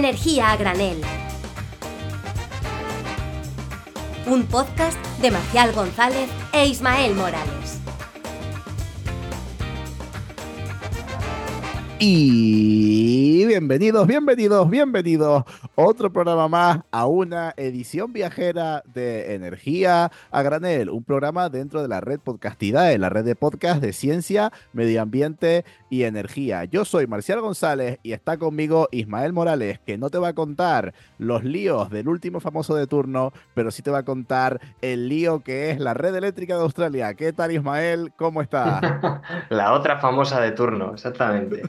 Energía a granel. Un podcast de Marcial González e Ismael Morales. Y bienvenidos, bienvenidos, bienvenidos. Otro programa más a una edición viajera de Energía a Granel, un programa dentro de la red Podcastidae, la red de podcast de ciencia, medio ambiente y energía. Yo soy Marcial González y está conmigo Ismael Morales, que no te va a contar los líos del último famoso de turno, pero sí te va a contar el lío que es la red eléctrica de Australia. ¿Qué tal Ismael? ¿Cómo está? la otra famosa de turno, exactamente.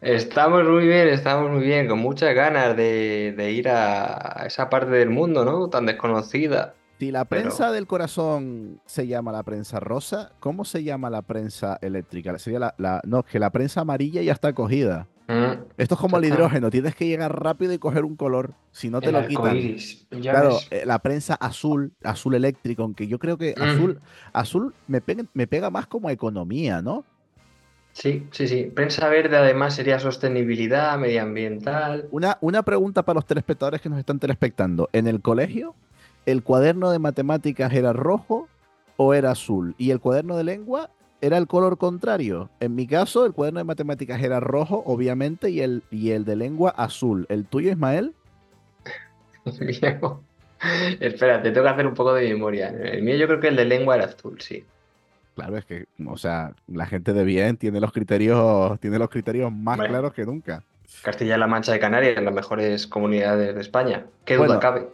Estamos muy bien, estamos muy bien, con muchas ganas de, ir a esa parte del mundo, ¿no? Tan desconocida. Si la prensa del corazón se llama la prensa rosa, ¿cómo se llama la prensa eléctrica? Sería la, no, que la prensa amarilla ya está cogida. Mm, Esto es como el hidrógeno, tienes que llegar rápido y coger un color, si no te lo quitan. Claro, eh, la prensa azul, azul eléctrico, aunque yo creo que mm. azul, azul me me pega más como economía, ¿no? Sí, sí, sí. Prensa verde además sería sostenibilidad medioambiental. Una, una pregunta para los telespectadores que nos están telespectando. ¿En el colegio el cuaderno de matemáticas era rojo o era azul? ¿Y el cuaderno de lengua era el color contrario? En mi caso, el cuaderno de matemáticas era rojo, obviamente, y el, y el de lengua azul. ¿El tuyo, Ismael? Espera, te tengo que hacer un poco de memoria. El mío yo creo que el de lengua era azul, sí. Claro, es que, o sea, la gente de bien tiene los criterios, tiene los criterios más claros que nunca. Castilla-La Mancha de Canarias, las mejores comunidades de España. ¿Qué duda cabe?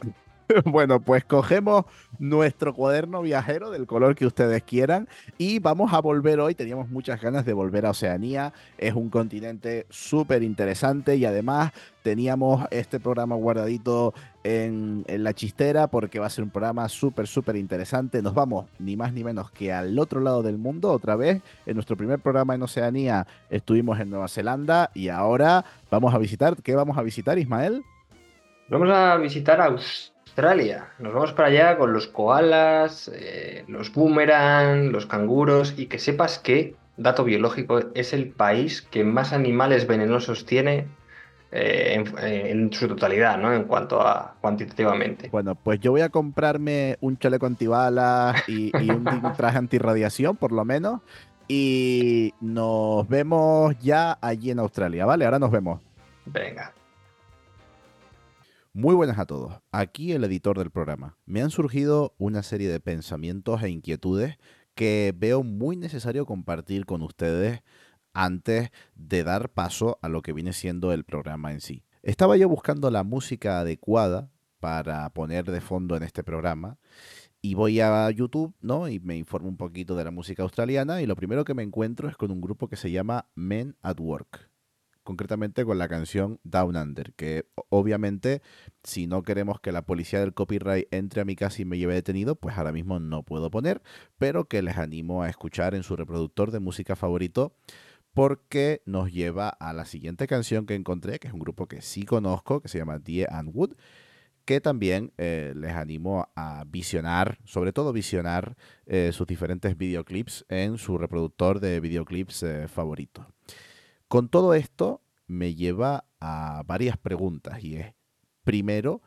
Bueno, pues cogemos nuestro cuaderno viajero del color que ustedes quieran y vamos a volver hoy. Teníamos muchas ganas de volver a Oceanía. Es un continente súper interesante y además teníamos este programa guardadito en, la chistera porque va a ser un programa súper, súper interesante. Nos vamos ni más ni menos que al otro lado del mundo otra vez. En nuestro primer programa en Oceanía estuvimos en Nueva Zelanda y ahora vamos a visitar. ¿Qué vamos a visitar, Ismael? Vamos a visitar Australia Australia. Nos vamos para allá con los koalas, eh, los boomerang, los canguros y que sepas que, dato biológico, es el país que más animales venenosos tiene eh, en, su totalidad, ¿no? En cuanto a cuantitativamente. Bueno, pues yo voy a comprarme un chaleco antibalas y, y un traje antirradiación, por lo menos. Y nos vemos ya allí en Australia, ¿vale? Ahora nos vemos. Venga. Muy buenas a todos. Aquí el editor del programa. Me han surgido una serie de pensamientos e inquietudes que veo muy necesario compartir con ustedes antes de dar paso a lo que viene siendo el programa en sí. Estaba yo buscando la música adecuada para poner de fondo en este programa y voy a YouTube, ¿no? Y me informo un poquito de la música australiana y lo primero que me encuentro es con un grupo que se llama Men at Work concretamente con la canción Down Under, que obviamente si no queremos que la policía del copyright entre a mi casa y me lleve detenido, pues ahora mismo no puedo poner, pero que les animo a escuchar en su reproductor de música favorito porque nos lleva a la siguiente canción que encontré, que es un grupo que sí conozco, que se llama Die and Wood, que también eh, les animo a visionar, sobre todo visionar eh, sus diferentes videoclips en su reproductor de videoclips eh, favorito. Con todo esto me lleva a varias preguntas y es, primero,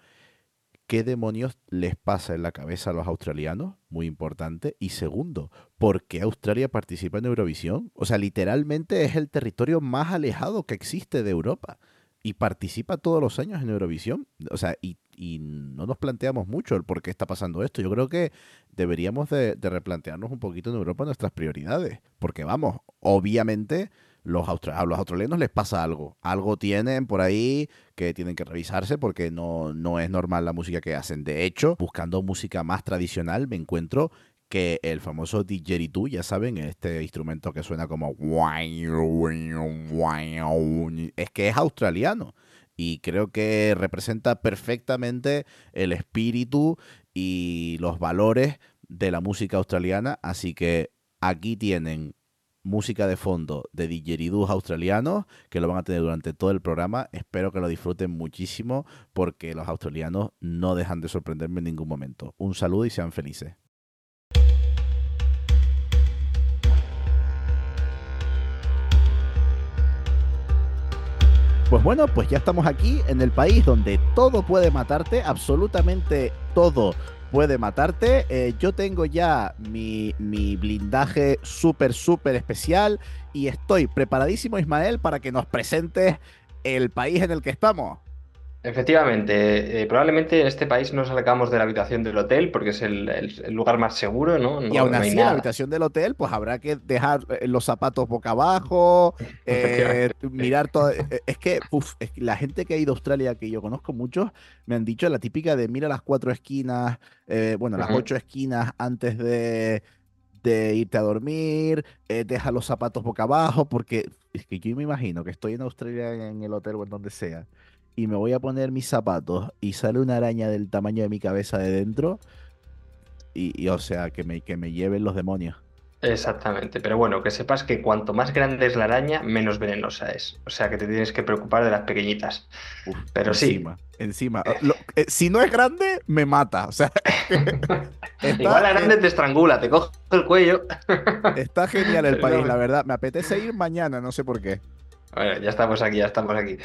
¿qué demonios les pasa en la cabeza a los australianos? Muy importante. Y segundo, ¿por qué Australia participa en Eurovisión? O sea, literalmente es el territorio más alejado que existe de Europa y participa todos los años en Eurovisión. O sea, y, no nos planteamos mucho el por qué está pasando esto. Yo creo que deberíamos de, de replantearnos un poquito en Europa nuestras prioridades. Porque vamos, obviamente los a los australianos les pasa algo. Algo tienen por ahí que tienen que revisarse porque no, no es normal la música que hacen. De hecho, buscando música más tradicional, me encuentro que el famoso didgeridoo, ya saben, este instrumento que suena como es que es australiano y creo que representa perfectamente el espíritu y los valores de la música australiana, así que aquí tienen música de fondo de didgeridoos australianos que lo van a tener durante todo el programa. Espero que lo disfruten muchísimo porque los australianos no dejan de sorprenderme en ningún momento. Un saludo y sean felices. Pues bueno, pues ya estamos aquí en el país donde todo puede matarte, absolutamente todo puede matarte. Eh, yo tengo ya mi, mi blindaje súper, súper especial y estoy preparadísimo, Ismael, para que nos presentes el país en el que estamos. Efectivamente, eh, probablemente en este país no salgamos de la habitación del hotel porque es el, el- el lugar más seguro, ¿no? y aún no así, en la habitación del hotel, pues habrá que dejar eh, los zapatos boca abajo, eh, mirar todo. Es que, uf, es que la gente que ha ido a Australia, que yo conozco muchos, me han dicho la típica de mira las cuatro esquinas, eh, bueno, las ocho esquinas antes de, de irte a dormir, deja los zapatos boca abajo, porque es que yo me imagino que estoy en Australia en el hotel o en donde sea, y me voy a poner mis zapatos y sale una araña del tamaño de mi cabeza de dentro, y, y, o sea, que me, que me lleven los demonios. Exactamente, pero bueno, que sepas que cuanto más grande es la araña, menos venenosa es. O sea que te tienes que preocupar de las pequeñitas. Uf, Pero sí. encima. Lo- eh, si no es grande, me mata. O sea, está, Igual la grande te estrangula, te coge el cuello. está genial el Pero país, no. la verdad. Me apetece ir mañana, no sé por qué. Bueno, ya estamos aquí, ya estamos aquí.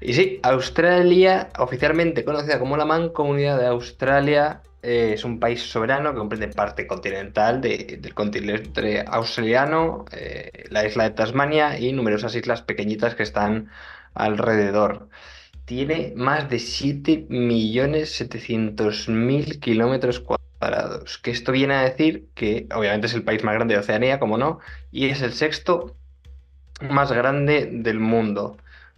Y sí, Australia, oficialmente conocida como la Mancomunidad de Australia, eh, es un país soberano que comprende parte continental de- del continente australiano, eh, la isla de Tasmania y numerosas islas pequeñitas que están alrededor. Tiene más de 7.700.000 kilómetros cuadrados, que esto viene a decir que obviamente es el país más grande de Oceanía, como no, y es el sexto más grande del mundo.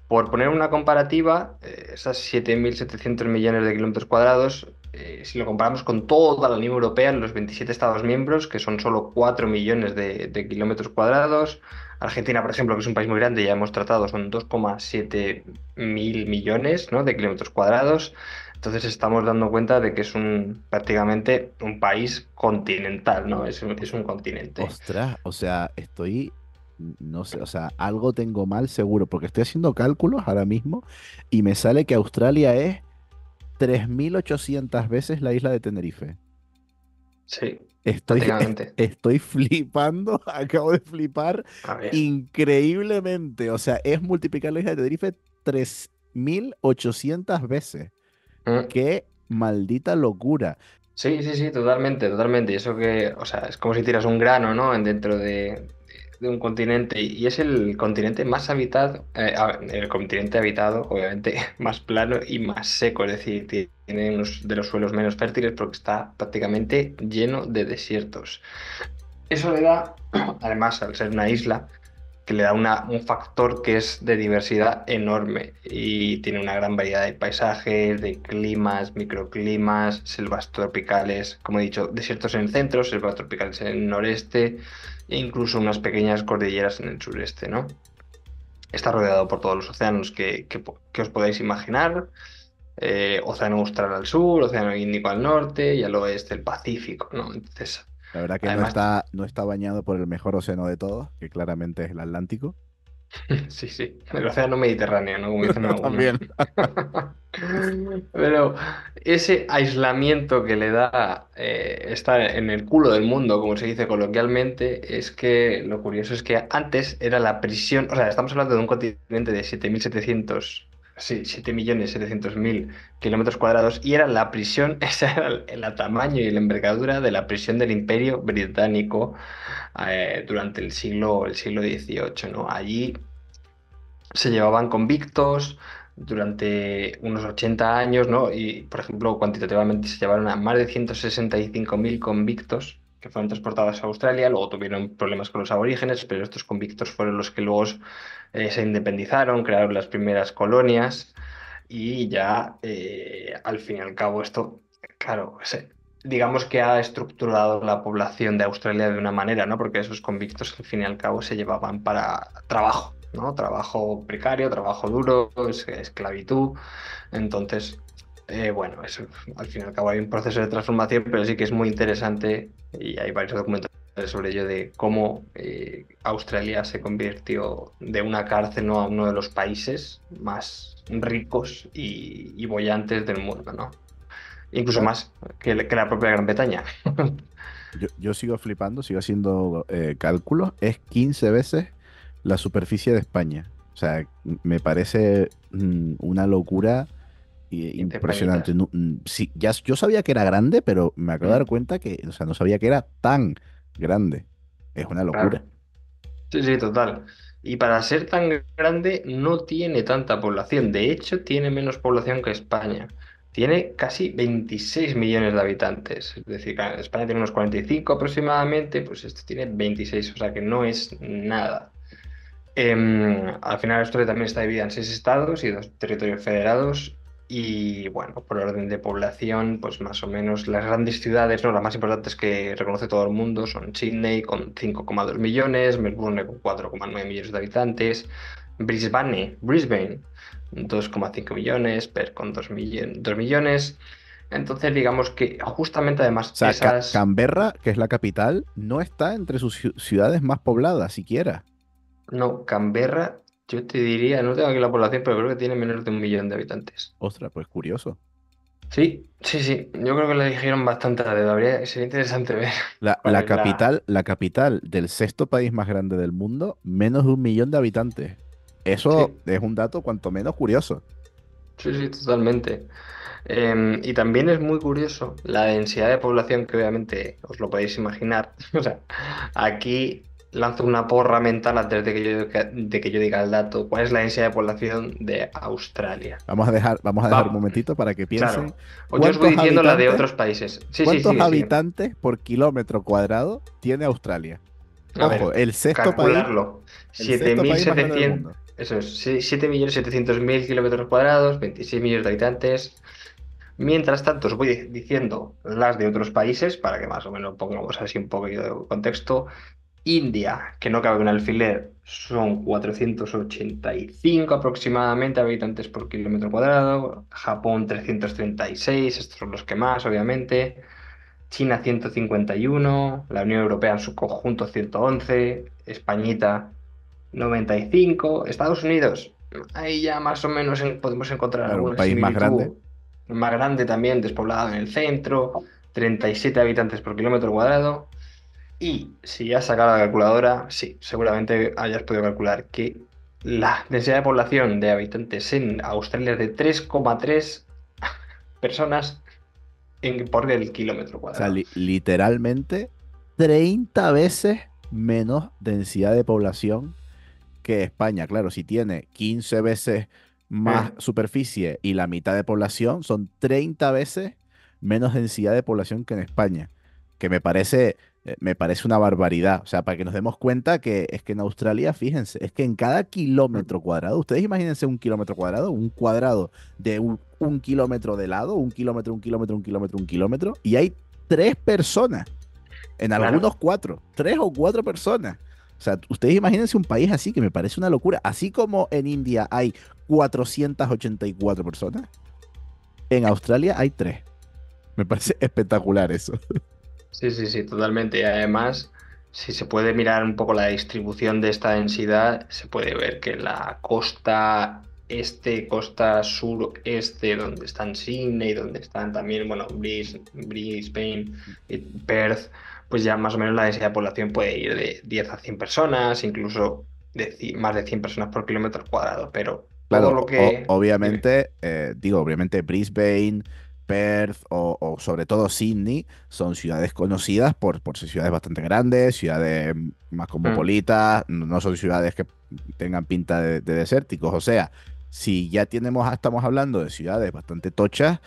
Por poner una comparativa, eh, esas 7.700 millones de kilómetros cuadrados, eh, si lo comparamos con toda la Unión Europea, los 27 Estados miembros, que son solo 4 millones de, kilómetros cuadrados, Argentina, por ejemplo, que es un país muy grande, ya hemos tratado, son 2,7 mil millones, ¿no? de kilómetros cuadrados. Entonces estamos dando cuenta de que es un prácticamente un país continental, ¿no? Es es un continente. Ostras, o sea, estoy. No sé, o sea, algo tengo mal seguro, porque estoy haciendo cálculos ahora mismo y me sale que Australia es 3.800 veces la isla de Tenerife. Sí, Estoy, estoy flipando, acabo de flipar increíblemente. O sea, es multiplicar la isla de Tenerife 3.800 veces. Mm. Qué maldita locura. Sí, sí, sí, totalmente, totalmente. Y eso que, o sea, es como si tiras un grano, ¿no? En dentro de, de un continente. Y es el continente más habitado, eh, el continente habitado, obviamente, más plano y más seco. Es decir, ti- tiene unos de los suelos menos fértiles porque está prácticamente lleno de desiertos. Eso le da, además, al ser una isla, que le da una- un factor que es de diversidad enorme y tiene una gran variedad de paisajes, de climas, microclimas, selvas tropicales, como he dicho, desiertos en el centro, selvas tropicales en el noreste e incluso unas pequeñas cordilleras en el sureste, ¿no? Está rodeado por todos los océanos que, os podáis imaginar. eh, océano Austral al sur, Océano Índico al norte y al oeste el Pacífico, ¿no? Entonces, La verdad que no está, no está bañado por el mejor océano de todos, que claramente es el Atlántico. Sí, sí, el océano Mediterráneo, ¿no? Como dicen algunos. También. Pero ese aislamiento que le da eh, estar en el culo del mundo, como se dice coloquialmente, es que lo curioso es que antes era la prisión, o sea, estamos hablando de un continente de 7.700, sí, 7.700.000 kilómetros cuadrados y era la prisión, ese era el, tamaño y la envergadura de la prisión del Imperio Británico eh, durante el siglo, el siglo XVIII, ¿no? Allí se llevaban convictos durante unos 80 años, ¿no? Y, por ejemplo, cuantitativamente se llevaron a más de 165.000 convictos que fueron transportados a Australia, luego tuvieron problemas con los aborígenes, pero estos convictos fueron los que luego eh, se independizaron, crearon las primeras colonias y ya eh, al fin y al cabo esto, claro, digamos que ha estructurado la población de Australia de una manera, ¿no? Porque esos convictos al fin y al cabo se llevaban para trabajo, ¿no? Trabajo precario, trabajo duro, es- esclavitud. Entonces, eh, bueno, eso, al fin y al cabo hay un proceso de transformación, pero sí que es muy interesante y hay varios documentales sobre ello de cómo eh, Australia se convirtió de una cárcel, ¿no? a uno de los países más ricos y, y bollantes del mundo, ¿no? Incluso más que, que la propia Gran Bretaña. Yo, yo sigo flipando, sigo haciendo eh, cálculos. Es 15 veces la superficie de España. O sea, me parece mm, una locura impresionante. panitas. No, mm, sí, ya, yo sabía que era grande, pero me acabo de dar cuenta que, o sea, no sabía que era tan grande. Es una locura. Claro. Sí, sí, total. Y para ser tan grande no tiene tanta población. De hecho, tiene menos población que España. Tiene casi 26 millones de habitantes. Es decir, España tiene unos 45 aproximadamente, pues este tiene 26, o sea que no es nada. Em, al final Australia también está dividida en seis estados y dos territorios federados. Y bueno, por orden de población, pues más o menos las grandes ciudades, ¿no? Las más importantes que reconoce todo el mundo son Sydney con 5,2 millones, Melbourne con 4,9 millones de habitantes, Brisbane, Brisbane 2,5 millones, Perth con 2 millones, 2 millones. Entonces digamos que justamente además O sea, Ca- esas... Canberra, que es la capital, no está entre sus ciu- ciudades más pobladas siquiera. No, Canberra, yo te diría, no tengo aquí la población, pero creo que tiene menos de un millón de habitantes. Ostras, pues curioso. Sí, sí, sí. Yo creo que le dijeron bastante a dedo. Habría, sería interesante ver. La, capital, la capital del sexto país más grande del mundo, menos de un millón de habitantes. Eso es un dato cuanto menos curioso. Sí, sí, totalmente. Em, y también es muy curioso la densidad de población que obviamente os lo podéis imaginar. O sea, aquí lanzo una porra mental antes de que yo, de que yo diga el dato. ¿Cuál es la densidad de población de Australia? Vamos a dejar, vamos a dejar Va- un momentito para que piensen. Claro. O yo os voy ¿Cuántos diciendo la de otros países. Sí, ¿Cuántos habitantes por kilómetro cuadrado tiene Australia? A ver, Ojo, el sexto calcularlo. país más grande del 7.700. mundo. Eso es, 7.700.000 kilómetros cuadrados, 26 millones de habitantes. Mientras tanto, os voy di- diciendo las de otros países para que más o menos pongamos así un poquito de contexto. India, que no cabe un alfiler, son 485 aproximadamente habitantes por kilómetro cuadrado. Japón 336, estos son los que más, obviamente. China 151, la Unión Europea en su conjunto 111, Españita 95, Estados Unidos, ahí ya más o menos en- podemos encontrar Claro, alguna país más grande. Más grande también, despoblado en el centro, 37 habitantes por kilómetro cuadrado. Y si ya has sacado la calculadora, sí, seguramente hayas podido calcular que la densidad de población de habitantes en Australia es de 3,3 personas en, por el kilómetro O sea, cuadrado. li- literalmente 30 veces menos densidad de población que España. Claro, si tiene 15 veces más Mm. superficie y la mitad de población, son 30 veces menos densidad de población que en España. Que me parece, eh, me parece una barbaridad. O sea, para que nos demos cuenta que es que en Australia, fíjense, es que en cada kilómetro cuadrado, ustedes imagínense un kilómetro cuadrado, un cuadrado de un, un kilómetro de lado, un kilómetro, un kilómetro, un kilómetro, un kilómetro, y hay tres personas. En Claro. algunos cuatro, tres o cuatro personas. O sea, ustedes imagínense un país así que me parece una locura. Así como en India hay 484 personas, en Australia hay tres. Me parece espectacular eso. Sí, sí, sí, totalmente. Y además, si se puede mirar un poco la distribución de esta densidad, se puede ver que la costa este, costa sureste, donde están Sydney, donde están también, bueno, Bris- Brisbane y Perth, pues ya más o menos la densidad de población puede ir de 10 a 100 personas, incluso de más de 100 personas por kilómetro cuadrado, pero Claro, todo lo que... o- obviamente, eh, digo, obviamente Brisbane, Perth o, o sobre todo Sydney son ciudades conocidas por, por ser ciudades bastante grandes, ciudades más cosmopolitas, no no son ciudades que tengan pinta de, de desérticos. O sea, si ya tenemos, estamos hablando de ciudades bastante tochas,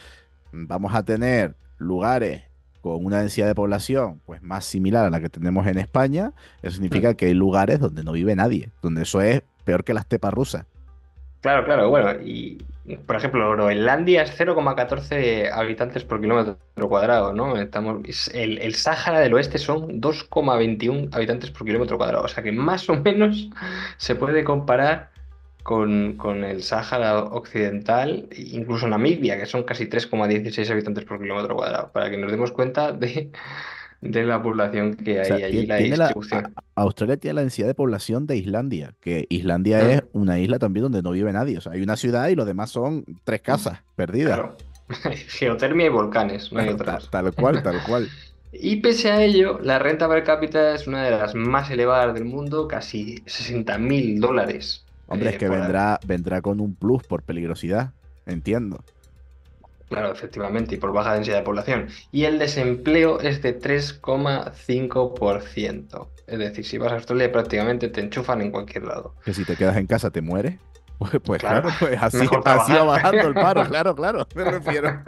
vamos a tener lugares con una densidad de población pues más similar a la que tenemos en España. Eso significa que hay lugares donde no vive nadie, donde eso es peor que la estepa rusa. Claro, claro, bueno, y por ejemplo, Groenlandia es 0,14 habitantes por kilómetro cuadrado, ¿no? Estamos, es- el, el Sáhara del Oeste son 2,21 habitantes por kilómetro cuadrado, o sea que más o menos se puede comparar con, con el Sáhara Occidental, incluso Namibia, que son casi 3,16 habitantes por kilómetro cuadrado, para que nos demos cuenta de, de la población que O hay sea, allí, tie- la tiene distribución. Australia tiene la densidad de población de Islandia, que Islandia Ah. es una isla también donde no vive nadie. O sea, hay una ciudad y los demás son tres casas perdidas. Claro. Geotermia y volcanes, no hay otras. tal cual, tal cual. Y pese a ello, la renta per cápita es una de las más elevadas del mundo, casi 60 mil dólares Hombre, es eh, que vendrá, vendrá con un plus por peligrosidad. Entiendo. Claro, efectivamente, y por baja densidad de población. Y el desempleo es de 3,5%. Es decir, si vas a Australia prácticamente te enchufan en cualquier lado. Que si te quedas en casa te mueres. Pues, pues claro, Claro, pues así, va bajando el paro, claro, claro, me refiero.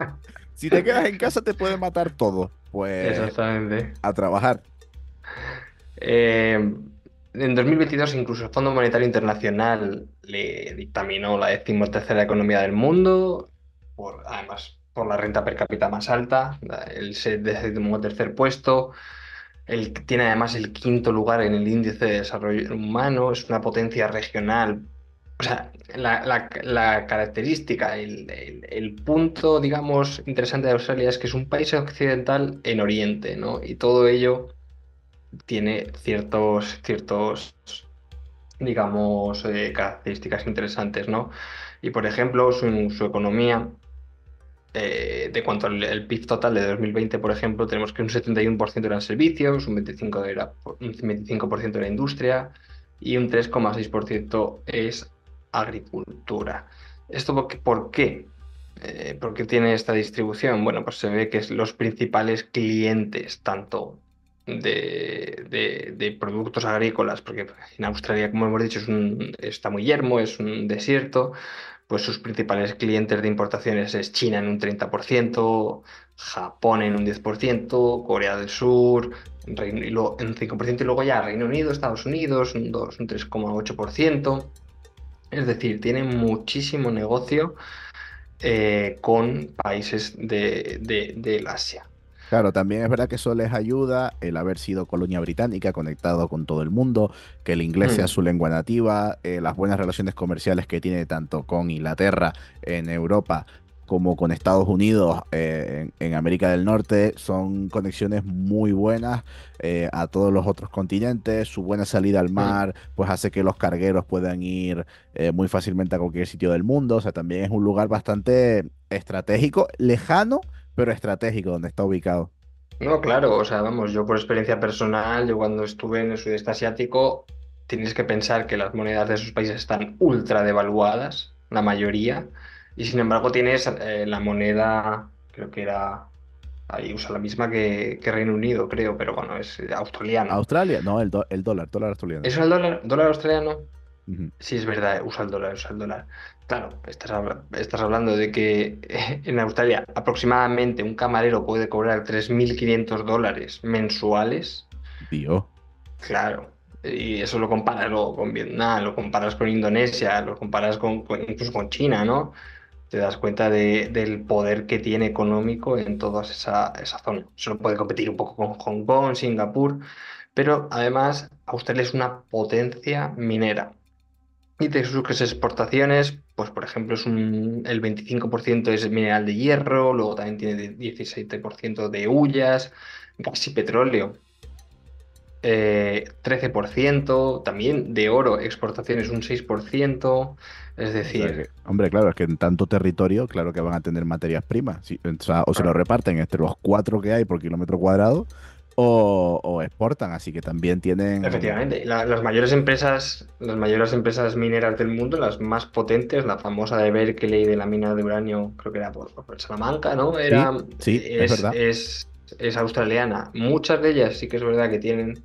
Si te quedas en casa te puede matar todo. Pues Exactamente. a trabajar. Eh, en 2022 incluso el Fondo Monetario Internacional le dictaminó la decimotercera economía del mundo, además por la renta per cápita más alta, el se- decimotercer puesto, el, tiene además el quinto lugar en el índice de desarrollo humano, es una potencia regional. O sea, la, característica, el, punto, digamos, interesante de Australia es que es un país occidental en Oriente, ¿no? Y todo ello tiene ciertos, ciertos, digamos, eh, características interesantes, ¿no? Y por ejemplo, su economía, eh, de cuanto al el PIB total de 2020, por ejemplo, tenemos que un 71% eran servicios, un 25% era, un 25% era industria y un 3,6% es agricultura. ¿Esto por qué? ¿Por qué? Eh, ¿por qué tiene esta distribución? Bueno, pues se ve que los principales clientes, tanto de, productos agrícolas, porque en Australia, como hemos dicho, es un- está muy yermo, es un desierto, pues sus principales clientes de importaciones es China en un 30%, Japón en un 10%, Corea del Sur Reino, y luego, en un 5%, y luego ya Reino Unido, Estados Unidos, un 2, un 3,8%. Es decir, tiene muchísimo negocio eh, con países de, de- del Asia. Claro, también es verdad que eso les ayuda el haber sido colonia británica, conectado con todo el mundo, que el inglés sea Mm. su lengua nativa, eh, las buenas relaciones comerciales que tiene tanto con Inglaterra en Europa como con Estados Unidos eh, en, en América del Norte, son conexiones muy buenas eh, a todos los otros continentes. Su buena salida al mar, pues hace que los cargueros puedan ir eh, muy fácilmente a cualquier sitio del mundo. O sea, también es un lugar bastante estratégico, lejano, pero estratégico donde está ubicado. No, claro, o sea, vamos, yo por experiencia personal, yo cuando estuve en el sudeste asiático, tienes que pensar que las monedas de esos países están ultra devaluadas, la mayoría, y sin embargo tienes eh, la moneda, creo que era, ahí usa la misma que, que Reino Unido, creo, pero bueno, es australiano. Australia, no, el, do- el dólar, dólar australiano. ¿Eso es el dólar, dólar australiano? Ujú. Sí, es verdad, usa el dólar, usa el dólar. Claro, estás, estás hablando de que en Australia aproximadamente un camarero puede cobrar 3.500 dólares mensuales. Dios. Claro, y eso lo comparas luego con Vietnam, lo comparas con Indonesia, lo comparas con, con- incluso con China, ¿no? Te das cuenta de- del poder que tiene económico en toda esa, esa zona. Solo puede competir un poco con Hong Kong, Singapur, pero además Australia es una potencia minera. Y de sus exportaciones, pues por ejemplo, es un, el 25% es mineral de hierro, luego también tiene de 17% de hullas, gas y petróleo. Eh, 13%, también de oro, exportaciones un 6%, es O sea decir, que, hombre, claro, es que en tanto territorio, claro que van a tener materias primas. o sea, o se lo reparten entre los cuatro que hay por kilómetro cuadrado, o, o exportan, así que también tienen. efectivamente, la- las mayores empresas, las mayores empresas mineras del mundo, las más potentes, la famosa de Berkeley de la mina de uranio, creo que era por, por Salamanca, ¿no? Era, sí, es verdad. es, es australiana. Muchas de ellas sí que es verdad que tienen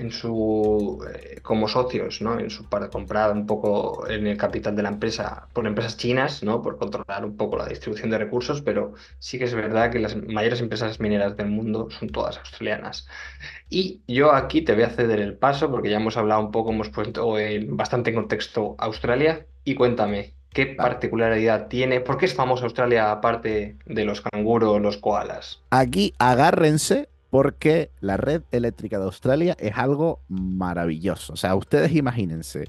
en su eh, como socios, ¿no? En su para comprar un poco en el capital de la empresa por empresas chinas, ¿no? Por controlar un poco la distribución de recursos, pero sí que es verdad que las mayores empresas mineras del mundo son todas australianas. Y yo aquí te voy a ceder el paso porque ya hemos hablado un poco, hemos puesto en- bastante en contexto Australia y cuéntame, ¿qué particularidad tiene? ¿Por qué es famosa Australia aparte de los canguros, los koalas? Aquí agárrense porque la red eléctrica de Australia es algo maravilloso. O sea, ustedes imagínense,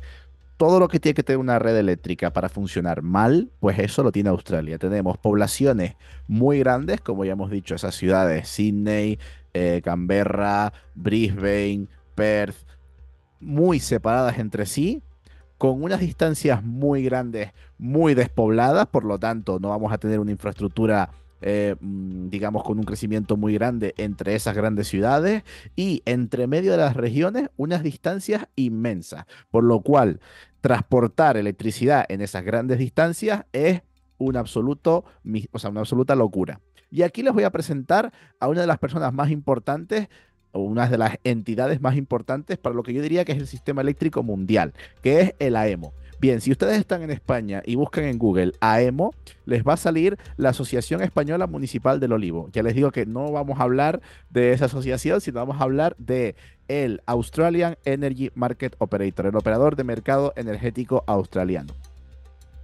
todo lo que tiene que tener una red eléctrica para funcionar mal, pues eso lo tiene Australia. Tenemos poblaciones muy grandes, como ya hemos dicho, esas ciudades, Sydney, eh, Canberra, Brisbane, Perth, muy separadas entre sí, con unas distancias muy grandes, muy despobladas, por lo tanto no vamos a tener una infraestructura eh, mm, digamos, con un crecimiento muy grande entre esas grandes ciudades y entre medio de las regiones unas distancias inmensas, por lo cual transportar electricidad en esas grandes distancias es un absoluto, o sea, una absoluta locura. Y aquí les voy a presentar a una de las personas más importantes o una de las entidades más importantes para lo que yo diría que es el sistema eléctrico mundial, que es el AEMO. Bien, si ustedes están en España y buscan en Google AEMO, les va a salir la Asociación Española Municipal del Olivo. Ya les digo que no vamos a hablar de esa asociación, sino vamos a hablar de el Australian Energy Market Operator, el operador de mercado energético australiano.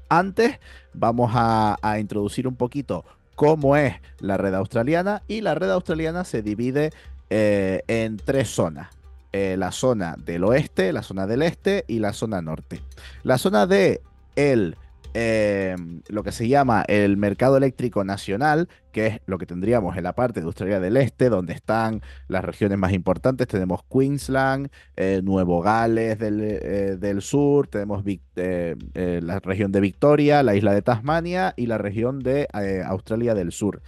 Antes vamos a, introducir un poquito cómo es la red australiana y la red australiana se divide eh, en tres zonas. Eh, la zona del oeste, la zona del este y la zona norte. La zona de el Em, lo que se llama el mercado eléctrico nacional, que es lo que tendríamos en la parte de Australia del Este, donde están las regiones más importantes. Tenemos Queensland, eh, Nuevo Gales del, eh, sur, tenemos eh, la región de Victoria, la isla de Tasmania y la región de Australia del Sur.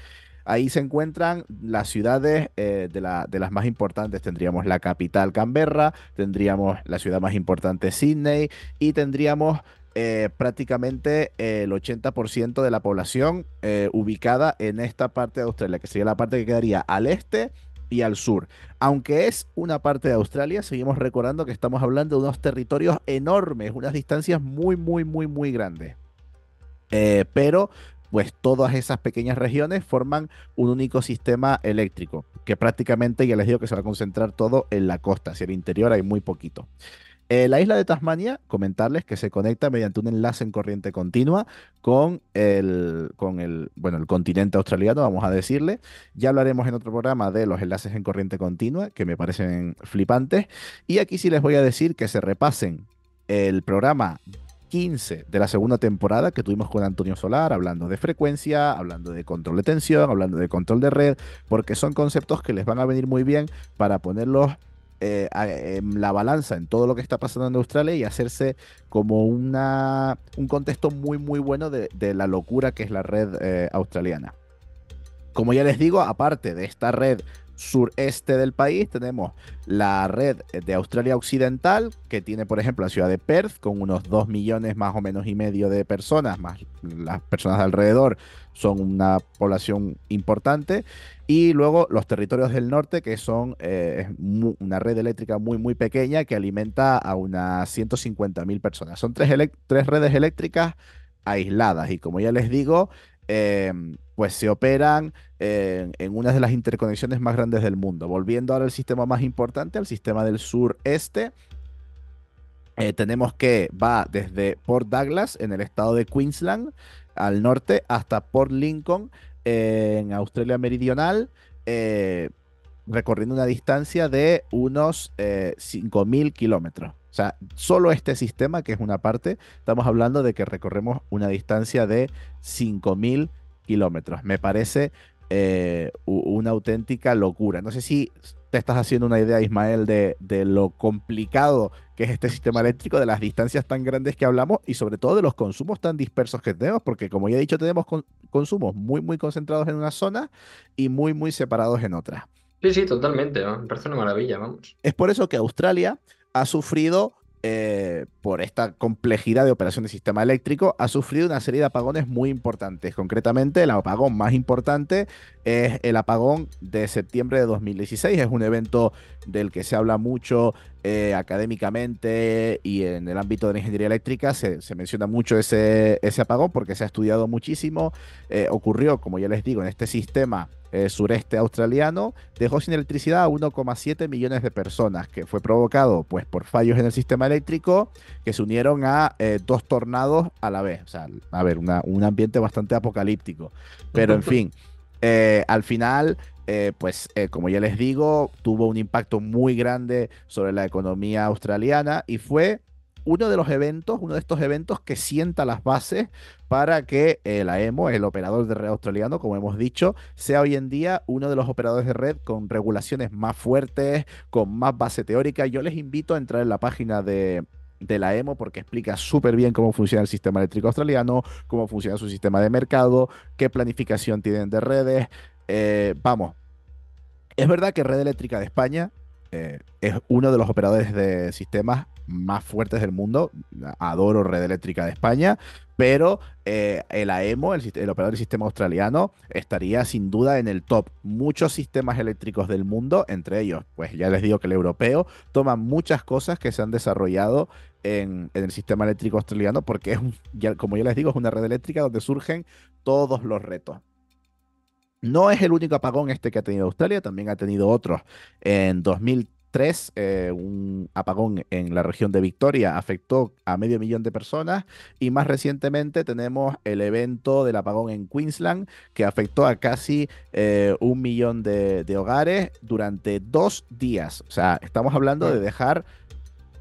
Ahí se encuentran las ciudades de, de, las más importantes. Tendríamos la capital Canberra, tendríamos la ciudad más importante Sydney y tendríamos eh, prácticamente el 80% de la población eh, ubicada en esta parte de Australia, que sería la parte que quedaría al este y al sur. Aunque es una parte de Australia, seguimos recordando que estamos hablando de unos territorios enormes, unas distancias muy, muy, muy, muy grandes. Eh, pero pues todas esas pequeñas regiones forman un único sistema eléctrico, que prácticamente ya les digo que se va a concentrar todo en la costa, hacia el interior hay muy poquito. Eh, la isla de Tasmania, comentarles que se conecta mediante un enlace en corriente continua con el, con el, bueno, el continente australiano, vamos a decirle. Ya hablaremos en otro programa de los enlaces en corriente continua, que me parecen flipantes. Y aquí sí les voy a decir que se repasen el programa 15 de la segunda temporada que tuvimos con Antonio Solar, hablando de frecuencia, hablando de control de tensión, hablando de control de red, porque son conceptos que les van a venir muy bien para ponerlos eh, la balanza en todo lo que está pasando en Australia y hacerse como una, un contexto muy, muy bueno de, la locura que es la red eh, australiana. Como ya les digo, aparte de esta red sureste del país tenemos la red de Australia Occidental, que tiene, por ejemplo, la ciudad de Perth, con unos 2 millones más o menos y medio de personas, más las personas de alrededor son una población importante. Y luego los territorios del norte, que son eh, una red eléctrica muy, muy pequeña que alimenta a unas 150.000 personas. Son tres, tres, redes eléctricas aisladas y como ya les digo, em, pues se operan en una de las interconexiones más grandes del mundo. Volviendo ahora al sistema más importante, al sistema del sureste, eh, tenemos que va desde Port Douglas en el estado de Queensland al norte hasta Port Lincoln en Australia Meridional, eh, recorriendo una distancia de unos 5.000 eh, kilómetros. O sea, solo este sistema, que es una parte, estamos hablando de que recorremos una distancia de 5.000 kilómetros. Me parece eh, una auténtica locura. No sé si te estás haciendo una idea, Ismael, de, lo complicado que es este sistema eléctrico, de las distancias tan grandes que hablamos y sobre todo de los consumos tan dispersos que tenemos, porque como ya he dicho, tenemos consumos muy, muy concentrados en una zona y muy, muy separados en otra. Sí, sí, totalmente. Me parece una maravilla, vamos. Es por eso que Australia ha sufrido eh, por esta complejidad de operación del sistema eléctrico, ha sufrido una serie de apagones muy importantes. Concretamente, el apagón más importante es el apagón de septiembre de 2016. Es un evento del que se habla mucho eh, académicamente y en el ámbito de la ingeniería eléctrica. Se, menciona mucho ese, ese, apagón porque se ha estudiado muchísimo. Eh, ocurrió, como ya les digo, en este sistema eh, sureste australiano, dejó sin electricidad a 1,7 millones de personas, que fue provocado pues, por fallos en el sistema eléctrico que se unieron a eh, dos tornados a la vez. O sea, a ver, un ambiente bastante apocalíptico. Pero en fin, eh, al final pues como ya les digo, tuvo un impacto muy grande sobre la economía australiana y fue uno de los eventos, uno de estos eventos que sienta las bases para que el AEMO, el operador de red australiano, como hemos dicho, sea hoy en día uno de los operadores de red con regulaciones más fuertes, con más base teórica. Yo les invito a entrar en la página de, la EMO porque explica súper bien cómo funciona el sistema eléctrico australiano, cómo funciona su sistema de mercado, qué planificación tienen de redes. Eh, vamos, es verdad que Red Eléctrica de España eh, es uno de los operadores de sistemas más fuertes del mundo. Adoro Red Eléctrica de España, pero eh, el AEMO, el, operador del sistema australiano, estaría sin duda en el top. Muchos sistemas eléctricos del mundo, entre ellos, pues ya les digo que el europeo, toma muchas cosas que se han desarrollado en, el sistema eléctrico australiano, porque es, ya, como ya les digo, es una red eléctrica donde surgen todos los retos. No es el único apagón este que ha tenido Australia, también ha tenido otros. En 2003, eh, un apagón en la región de Victoria afectó a medio millón de personas y más recientemente tenemos el evento del apagón en Queensland que afectó a casi eh, un millón de, de, hogares durante dos días. O sea, estamos hablando de dejar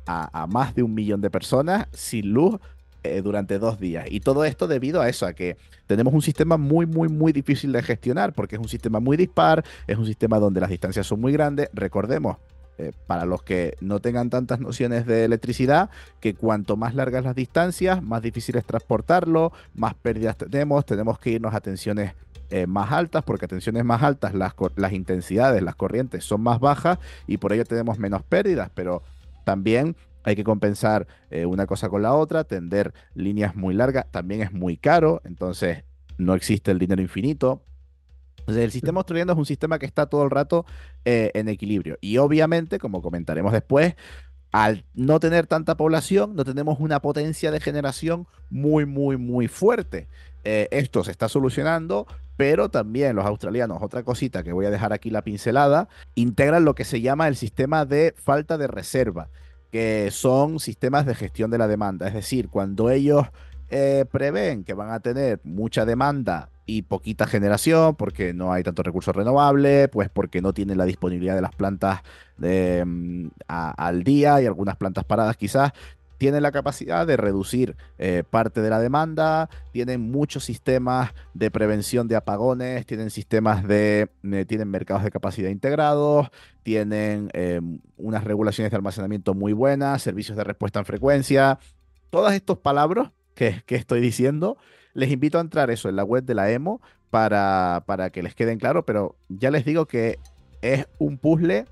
a, a más de un millón de personas sin luz eh, durante dos días. Y todo esto debido a eso, a que tenemos un sistema muy, muy, muy difícil de gestionar, porque es un sistema muy dispar, es un sistema donde las distancias son muy grandes. Recordemos, eh, para los que no tengan tantas nociones de electricidad, que cuanto más largas las distancias, más difícil es transportarlo, más pérdidas tenemos, tenemos que irnos a tensiones eh, más altas, porque a tensiones más altas las, intensidades, las corrientes son más bajas y por ello tenemos menos pérdidas, pero también hay que compensar eh, una cosa con la otra, tender líneas muy largas también es muy caro, entonces no existe el dinero infinito. Entonces, el sistema australiano es un sistema que está todo el rato eh, en equilibrio. Y obviamente, como comentaremos después, al no tener tanta población, no tenemos una potencia de generación muy, muy, muy fuerte. Eh, esto se está solucionando, pero también los australianos, otra cosita que voy a dejar aquí la pincelada, integran lo que se llama el sistema de falta de reserva que son sistemas de gestión de la demanda. Es decir, cuando ellos eh, prevén que van a tener mucha demanda y poquita generación, porque no hay tanto recursos renovables, pues porque no tienen la disponibilidad de las plantas mm, al día y algunas plantas paradas quizás, tienen la capacidad de reducir eh, parte de la demanda, tienen muchos sistemas de prevención de apagones, tienen sistemas de, eh, tienen mercados de capacidad integrados, tienen eh, unas regulaciones de almacenamiento muy buenas, servicios de respuesta en frecuencia, todos estos palabras que, estoy diciendo, les invito a entrar eso en la web de la EMO para, para que les queden claro, pero ya les digo que es un puzzle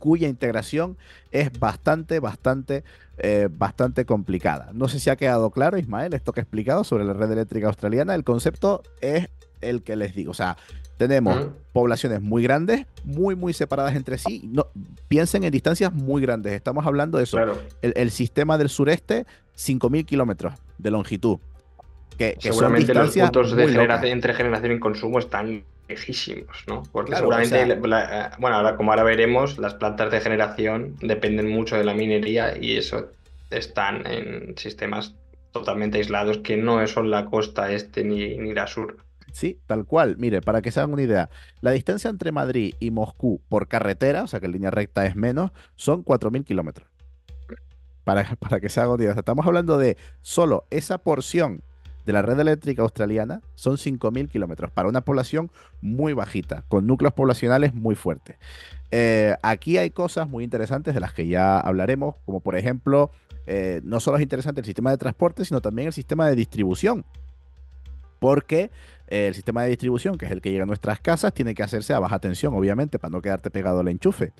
cuya integración es bastante, bastante, eh, bastante complicada. No sé si ha quedado claro, Ismael, esto que he explicado sobre la red eléctrica australiana. El concepto es el que les digo. O sea, tenemos uh -huh. poblaciones muy grandes, muy, muy separadas entre sí. No, piensen en distancias muy grandes. Estamos hablando de eso. Claro. El, el, sistema del sureste, 5.000 kilómetros de longitud. Que, que Seguramente los puntos de generación, entre generación y consumo están lejísimos, ¿no? Porque claro, seguramente, o sea, la, bueno, ahora como ahora veremos, las plantas de generación dependen mucho de la minería y eso están en sistemas totalmente aislados que no son la costa este ni, ni la sur. Sí, tal cual. Mire, para que se hagan una idea, la distancia entre Madrid y Moscú por carretera, o sea que en línea recta es menos, son 4.000 kilómetros. Para, para que se hagan una idea. Estamos hablando de solo esa porción de la red eléctrica australiana son 5.000 kilómetros para una población muy bajita, con núcleos poblacionales muy fuertes. Eh, aquí hay cosas muy interesantes de las que ya hablaremos, como por ejemplo, eh, no solo es interesante el sistema de transporte, sino también el sistema de distribución. Porque el sistema de distribución, que es el que llega a nuestras casas, tiene que hacerse a baja tensión, obviamente, para no quedarte pegado al enchufe.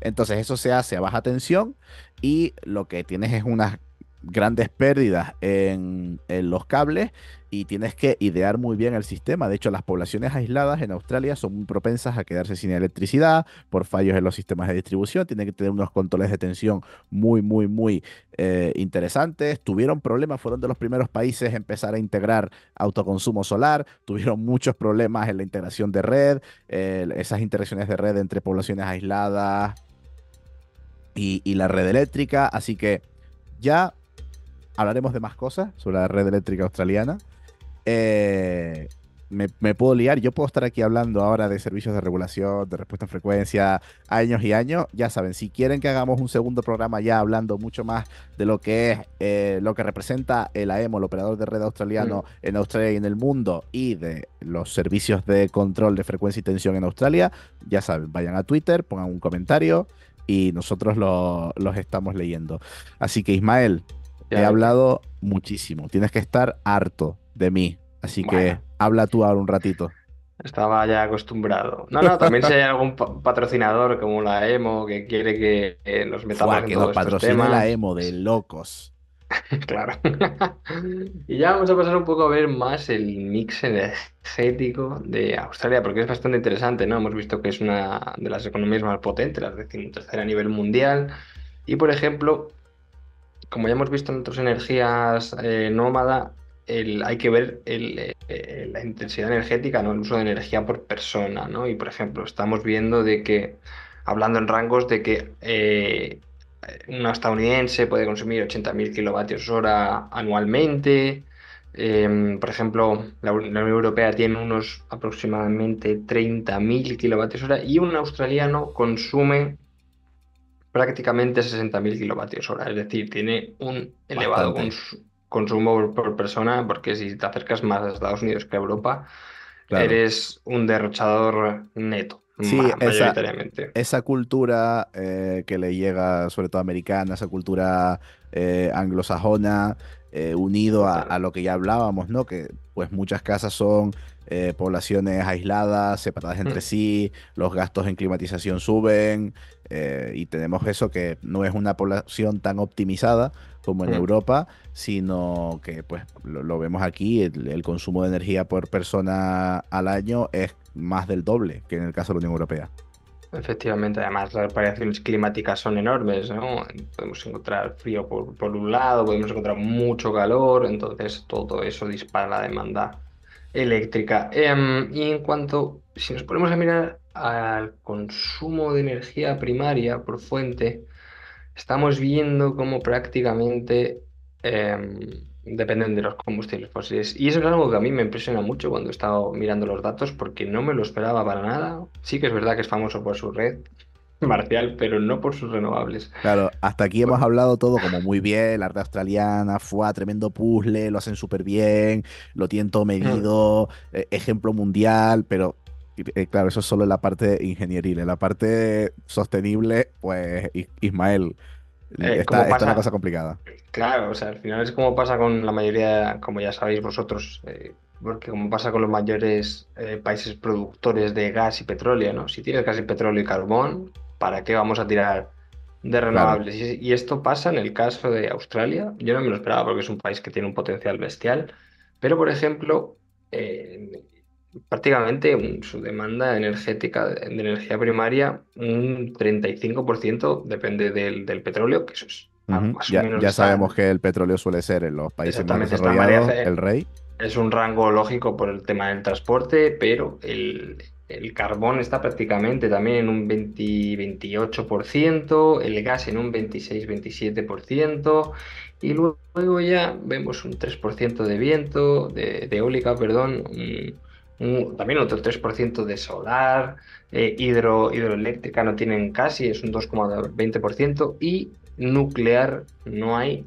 Entonces eso se hace a baja tensión y lo que tienes es unas grandes pérdidas en, los cables y tienes que idear muy bien el sistema. De hecho, las poblaciones aisladas en Australia son muy propensas a quedarse sin electricidad por fallos en los sistemas de distribución. Tienen que tener unos controles de tensión muy, muy, muy eh, interesantes. Tuvieron problemas, fueron de los primeros países a empezar a integrar autoconsumo solar. Tuvieron muchos problemas en la integración de red, esas interacciones de red entre poblaciones aisladas y la red eléctrica. Así que ya hablaremos de más cosas sobre la red eléctrica australiana. Eh, me, me, puedo liar, yo puedo estar aquí hablando ahora de servicios de regulación, de respuesta en frecuencia, años y años. Ya saben, si quieren que hagamos un segundo programa ya hablando mucho más de lo que es eh, lo que representa el AEMO, el operador de red australiano en Australia y en el mundo, y de los servicios de control de frecuencia y tensión en Australia, ya saben, vayan a Twitter, pongan un comentario y nosotros lo, los estamos leyendo. Así que Ismael, ya. He hablado muchísimo. Tienes que estar harto de mí. Así bueno. que habla tú ahora un ratito. Estaba ya acostumbrado. No, no, también si hay algún patrocinador como la EMO que quiere que eh, nos metamos en que todos nos patrocina la EMO de locos. Claro. Y ya vamos a pasar un poco a ver más el mix energético de Australia, porque es bastante interesante, ¿no? Hemos visto que es una de las economías más potentes, la decimotercera a nivel mundial. Y, por ejemplo, como ya hemos visto en otras energías eh, nómada, hay que ver eh, la intensidad energética, ¿no? El uso de energía por persona, ¿no? Y, por ejemplo, estamos viendo de que, hablando en rangos de que eh, una estadounidense puede consumir 80.000 kilovatios hora anualmente. Em, por ejemplo, la, Unión Europea tiene unos aproximadamente 30.000 kilovatios hora y un australiano consume prácticamente 60.000 kilovatios hora. Es decir, tiene un elevado consumo por, persona porque si te acercas más a Estados Unidos que a Europa, eres un derrochador neto. Sí, esa, cultura eh, que le llega, sobre todo americana, esa cultura eh, anglosajona, eh, unido a, lo que ya hablábamos, ¿no? Que pues muchas casas son poblaciones aisladas, separadas entre mm. sí, los gastos en climatización suben y tenemos eso que no es una población tan optimizada como en mm. Europa, sino que pues lo, vemos aquí, el, consumo de energía por persona al año es más del doble que en el caso de la Unión Europea. Efectivamente, además las variaciones climáticas son enormes, ¿no? Podemos encontrar frío por, por, un lado, podemos encontrar mucho calor, entonces todo eso dispara la demanda eléctrica. Em, y en cuanto, si nos ponemos a mirar al consumo de energía primaria por fuente, estamos viendo cómo prácticamente em, dependen de los combustibles fósiles. Y eso es algo que a mí me impresiona mucho cuando he estado mirando los datos porque no me lo esperaba para nada. Sí que es verdad que es famoso por su red marcial, pero no por sus renovables. Claro, hasta aquí hemos hablado todo como muy bien, la red australiana, fue tremendo puzzle, lo hacen súper bien, lo tienen todo medido, mm. eh, ejemplo mundial, pero eh, claro, eso es solo en la parte ingenieril. En la parte sostenible, pues Ismael, eh, está, es una cosa complicada. Claro, o sea, al final es como pasa con la mayoría, como ya sabéis vosotros, eh, porque como pasa con los mayores países productores de gas y petróleo, ¿no? Si tienes gas y petróleo y carbón, ¿para qué vamos a tirar de renovables? Y, esto pasa en el caso de Australia. Yo no me lo esperaba porque es un país que tiene un potencial bestial. Pero, por ejemplo, prácticamente su demanda energética de energía primaria, un 35% depende del, petróleo, que eso es ya, sabemos que el petróleo suele ser en los países más desarrollados el rey. Es un rango lógico por el tema del transporte, pero el, carbón está prácticamente también en un 20, 28%, el gas en un 26-27%, y luego ya vemos un 3% de viento, de, de eólica, perdón, también otro 3% de solar, eh, hidro, hidroeléctrica no tienen casi, es un 2,20% y nuclear no hay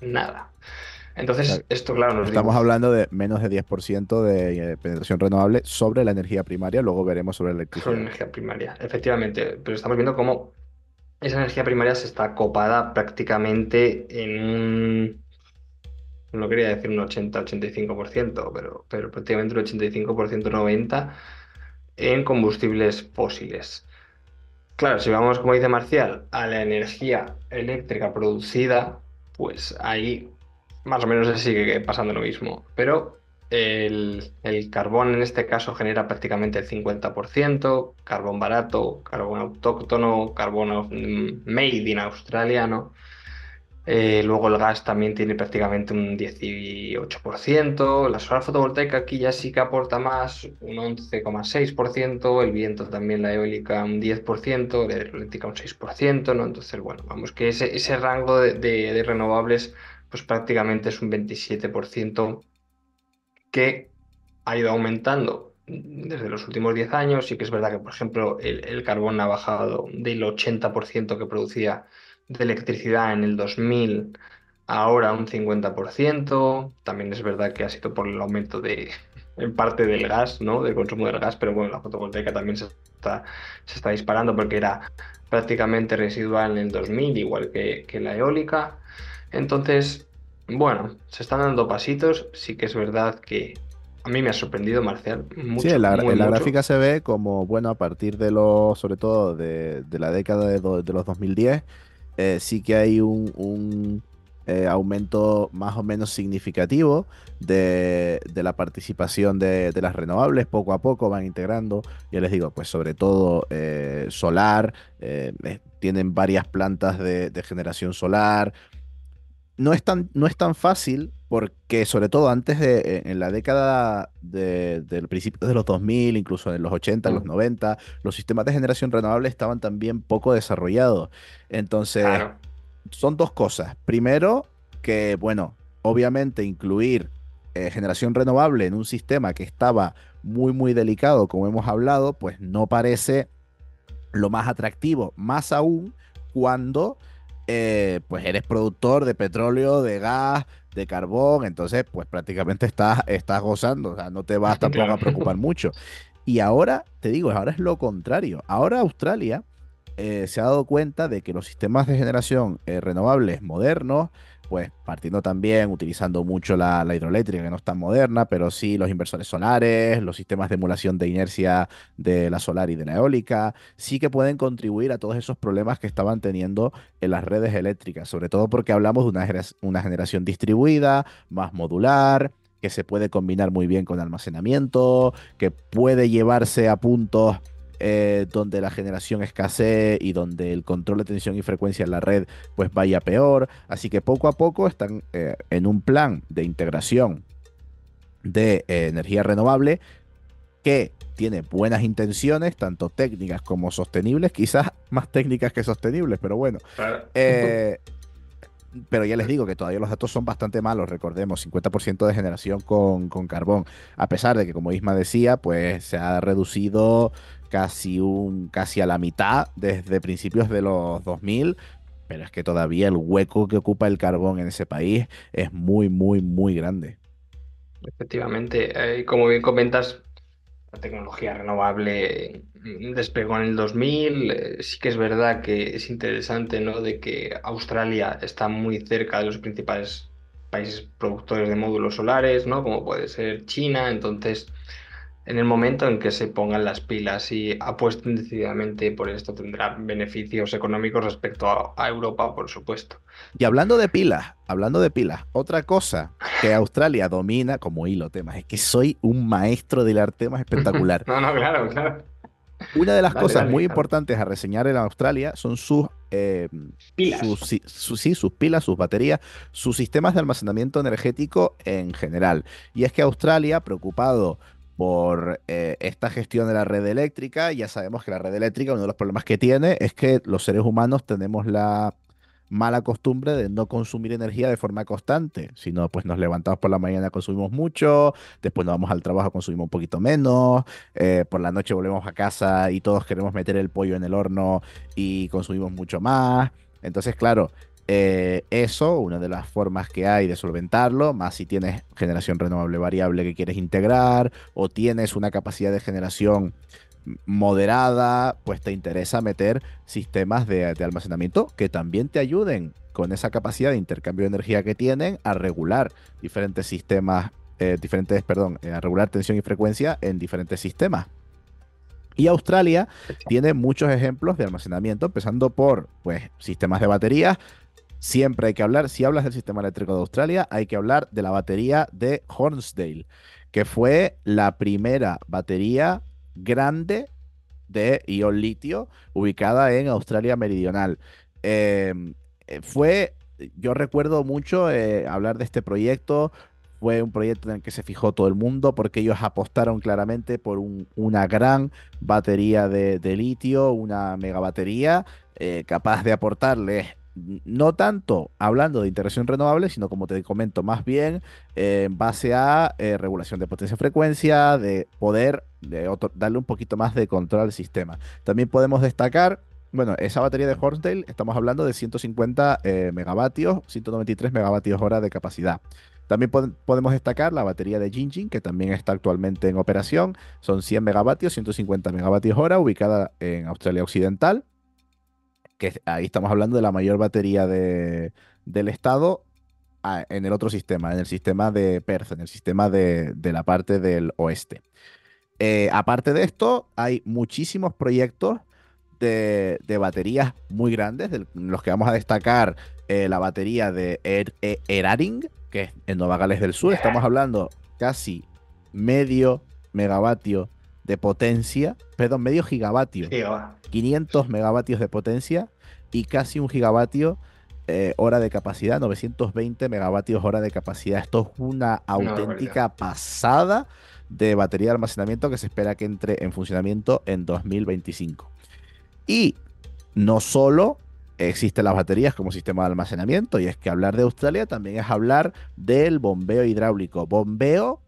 nada. Entonces, esto, claro, nos Estamos hablando de menos de 10% de eh, penetración renovable sobre la energía primaria, luego veremos sobre la electricidad. Sobre energía primaria, efectivamente, pero estamos viendo cómo esa energía primaria se está copada prácticamente en un no quería decir un 80-85%, pero, pero prácticamente un 85%-90% en combustibles fósiles. Claro, si vamos, como dice Marcial, a la energía eléctrica producida, pues ahí más o menos se sigue pasando lo mismo. Pero el, el, carbón en este caso genera prácticamente el 50%, carbón barato, carbón autóctono, carbón mm, made in Australia, ¿no? Eh, luego el gas también tiene prácticamente un 18%. La solar fotovoltaica aquí ya sí que aporta más, un 11,6%. El viento también, la eólica un 10%, la eléctrica un 6%, ¿no? Entonces, bueno, vamos que ese, ese rango de, renovables pues prácticamente es un 27% que ha ido aumentando desde los últimos 10 años. Sí que es verdad que, por ejemplo, el, carbón ha bajado del 80% que producía de electricidad en el 2000, ahora un 50%. También es verdad que ha sido por el aumento de, en parte del gas, ¿no? Del consumo del gas, pero bueno, la fotovoltaica también se está, se está disparando porque era prácticamente residual en el 2000, igual que la eólica. Entonces, bueno, se están dando pasitos. Sí que es verdad que a mí me ha sorprendido, Marcial. Mucho, sí, en la, muy en la mucho. gráfica se ve como, bueno, a partir de los, sobre todo de, de la década de, do- de los 2010, eh, sí que hay un, un, eh, aumento más o menos significativo de, de la participación de, de las renovables. Poco a poco van integrando, ya les digo, pues sobre todo eh, solar, eh, tienen varias plantas de, de generación solar. No es tan, no es tan fácil porque sobre todo antes de, eh, en la década de- del principio de los 2000, incluso en los 80, en los Mm. 90, los sistemas de generación renovable estaban también poco desarrollados. Entonces, Claro. son dos cosas. Primero, que, bueno, obviamente incluir eh, generación renovable en un sistema que estaba muy, muy delicado, como hemos hablado, pues no parece lo más atractivo, más aún cuando eh, pues eres productor de petróleo, de gas, de carbón, entonces pues prácticamente estás, estás gozando, o sea, no te vas tampoco Claro. a preocupar mucho. Y ahora, te digo, ahora es lo contrario. Ahora Australia eh, se ha dado cuenta de que los sistemas de generación eh, renovables modernos, pues partiendo también, utilizando mucho la, hidroeléctrica, que no es tan moderna, pero sí los inversores solares, los sistemas de emulación de inercia de la solar y de la eólica, sí que pueden contribuir a todos esos problemas que estaban teniendo en las redes eléctricas, sobre todo porque hablamos de una, una generación distribuida, más modular, que se puede combinar muy bien con almacenamiento, que puede llevarse a puntos eh, donde la generación escasee y donde el control de tensión y frecuencia en la red pues vaya peor. Así que poco a poco están eh, en un plan de integración de eh, energía renovable que tiene buenas intenciones, tanto técnicas como sostenibles, quizás más técnicas que sostenibles, pero bueno. Claro. Pero ya les digo que todavía los datos son bastante malos, recordemos, 50% de generación con, con carbón, a pesar de que, como Isma decía, pues se ha reducido casi, un, casi a la mitad desde principios de los 2000, pero es que todavía el hueco que ocupa el carbón en ese país es muy, muy, muy grande. Efectivamente, eh, como bien comentas, la tecnología renovable despegó en el 2000. eh, sí que es verdad que es interesante, ¿no? De que Australia está muy cerca de los principales países productores de módulos solares, ¿no? Como puede ser China. Entonces, en el momento en que se pongan las pilas y apuesten decididamente por esto, tendrá beneficios económicos respecto a, a Europa, por supuesto. Y hablando de pilas, hablando de pilas, otra cosa que Australia domina como hilo temas, es que soy un maestro de hilar temas espectacular. No, no, claro, claro. Una de las Dale, cosas dale, muy importantes a reseñar en Australia son sus, eh, Pilas. sus, sí, sus pilas, sus baterías, sus sistemas de almacenamiento energético en general. Y es que Australia, preocupado por eh, esta gestión de la red eléctrica, ya sabemos que la red eléctrica, uno de los problemas que tiene es que los seres humanos tenemos la mala costumbre de no consumir energía de forma constante, sino pues nos levantamos por la mañana, consumimos mucho, después nos vamos al trabajo, consumimos un poquito menos, eh, por la noche volvemos a casa y todos queremos meter el pollo en el horno y consumimos mucho más. Entonces, claro, eh, eso, una de las formas que hay de solventarlo, más si tienes generación renovable variable que quieres integrar o tienes una capacidad de generación moderada, pues te interesa meter sistemas de, de almacenamiento que también te ayuden con esa capacidad de intercambio de energía que tienen a regular diferentes sistemas, eh, diferentes, perdón, eh, a regular tensión y frecuencia en diferentes sistemas. Y Australia tiene muchos ejemplos de almacenamiento, empezando por pues, sistemas de baterías. Siempre hay que hablar, si hablas del sistema eléctrico de Australia, hay que hablar de la batería de Hornsdale, que fue la primera batería grande de ion litio ubicada en Australia Meridional. Eh, eh, fue, yo recuerdo mucho eh, hablar de este proyecto, fue un proyecto en el que se fijó todo el mundo porque ellos apostaron claramente por un- una gran batería de, de litio, una megabatería eh, capaz de aportarles no tanto hablando de integración renovable, sino como te comento, más bien eh, en base a eh, regulación de potencia-frecuencia, de poder de otro- darle un poquito más de control al sistema. También podemos destacar, bueno, esa batería de Hornsdale, estamos hablando de 150 eh, megavatios, 193 megavatios hora de capacidad. También pod- podemos destacar la batería de Jinjin, que también está actualmente en operación. Son 100 megavatios, 150 megavatios hora, ubicada en Australia Occidental que ahí estamos hablando de la mayor batería de- del estado en el otro sistema, en el sistema de Perth, en el sistema de, la parte del oeste. Eh, aparte de esto, hay muchísimos proyectos de, baterías muy grandes, de los que vamos a destacar eh, la batería de er, e, Eraring, que es en Nueva Gales del Sur. Estamos hablando casi medio megavatio de potencia, perdón, medio gigavatio, 500 megavatios de potencia y casi un gigavatio eh, hora de capacidad, 920 megavatios hora de capacidad. Esto es una auténtica pasada de batería de almacenamiento que se espera que entre en funcionamiento en 2025. Y no solo existen las baterías como sistema de almacenamiento, y es que hablar de Australia también es hablar del bombeo hidráulico. Bombeo